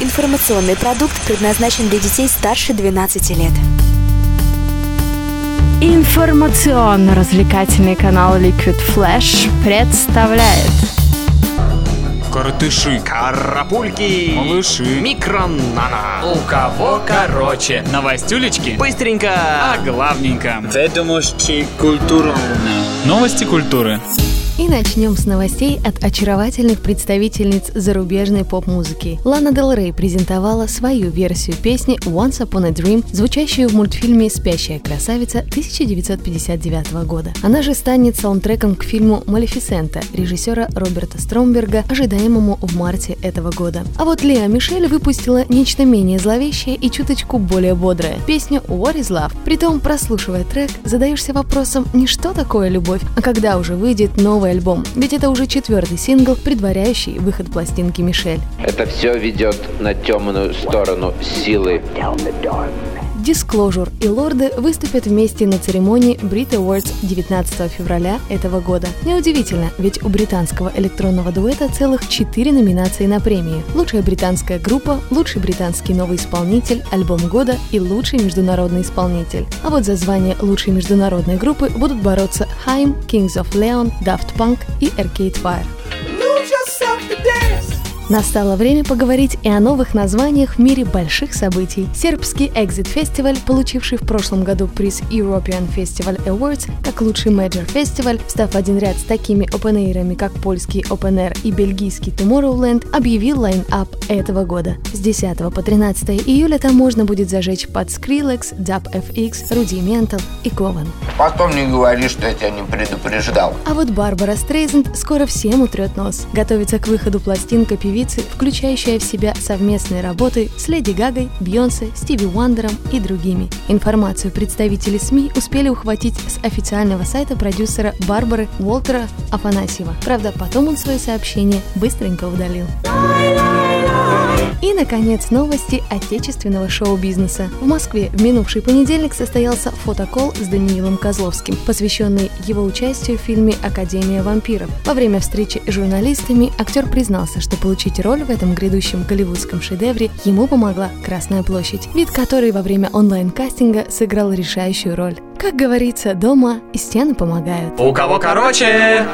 Информационный продукт предназначен для детей старше 12 лет. Информационно-развлекательный канал Liquid Flash представляет Коротыши, Карапульки, малыши, микронана. у кого короче. Новостюлечки, Быстренько. а главненько. Ведомости культурно. Новости культуры. И начнем с новостей от очаровательных представительниц зарубежной поп-музыки. Лана Дел Рей презентовала свою версию песни «Once Upon a Dream», звучащую в мультфильме «Спящая красавица» 1959 года. Она же станет саундтреком к фильму «Малефисента» режиссера Роберта Стромберга, ожидаемому в марте этого года. А вот Леа Мишель выпустила нечто менее зловещее и чуточку более бодрое – песню «What is Love». Притом, прослушивая трек, задаешься вопросом не что такое любовь, а когда уже выйдет новый альбом, ведь это уже четвертый сингл, предваряющий выход пластинки Мишель. Это все ведет на темную сторону силы. Disclosure и Лорды выступят вместе на церемонии Brit Awards 19 февраля этого года. Неудивительно, ведь у британского электронного дуэта целых четыре номинации на премии. Лучшая британская группа, лучший британский новый исполнитель, альбом года и лучший международный исполнитель. А вот за звание лучшей международной группы будут бороться Haim, Kings of Leon, Daft Punk и Arcade Fire. Настало время поговорить и о новых названиях в мире больших событий. Сербский Exit Festival, получивший в прошлом году приз European Festival Awards как лучший major фестиваль, встав один ряд с такими опенэйрами, как польский Open'er и бельгийский Tomorrowland, объявил line-up этого года. С 10 по 13 июля там можно будет зажечь под Skrillex, Dub FX, Rudimental и Кован. Потом не говори, что я тебя не предупреждал. А вот Барбара Стрейзенд скоро всем утрет нос. Готовится к выходу пластинка певицы, включающая в себя совместные работы с Леди Гагой, Бьонсе, Стиви Уандером и другими. Информацию представители СМИ успели ухватить с официального сайта продюсера Барбары Уолтера Афанасьева. Правда, потом он свое сообщение быстренько удалил. И, наконец, новости отечественного шоу-бизнеса. В Москве в минувший понедельник состоялся фотокол с Даниилом Козловским, посвященный его участию в фильме «Академия вампиров». Во время встречи с журналистами актер признался, что получить роль в этом грядущем голливудском шедевре ему помогла Красная площадь, вид которой во время онлайн-кастинга сыграл решающую роль. Как говорится, дома и стены помогают. У кого короче.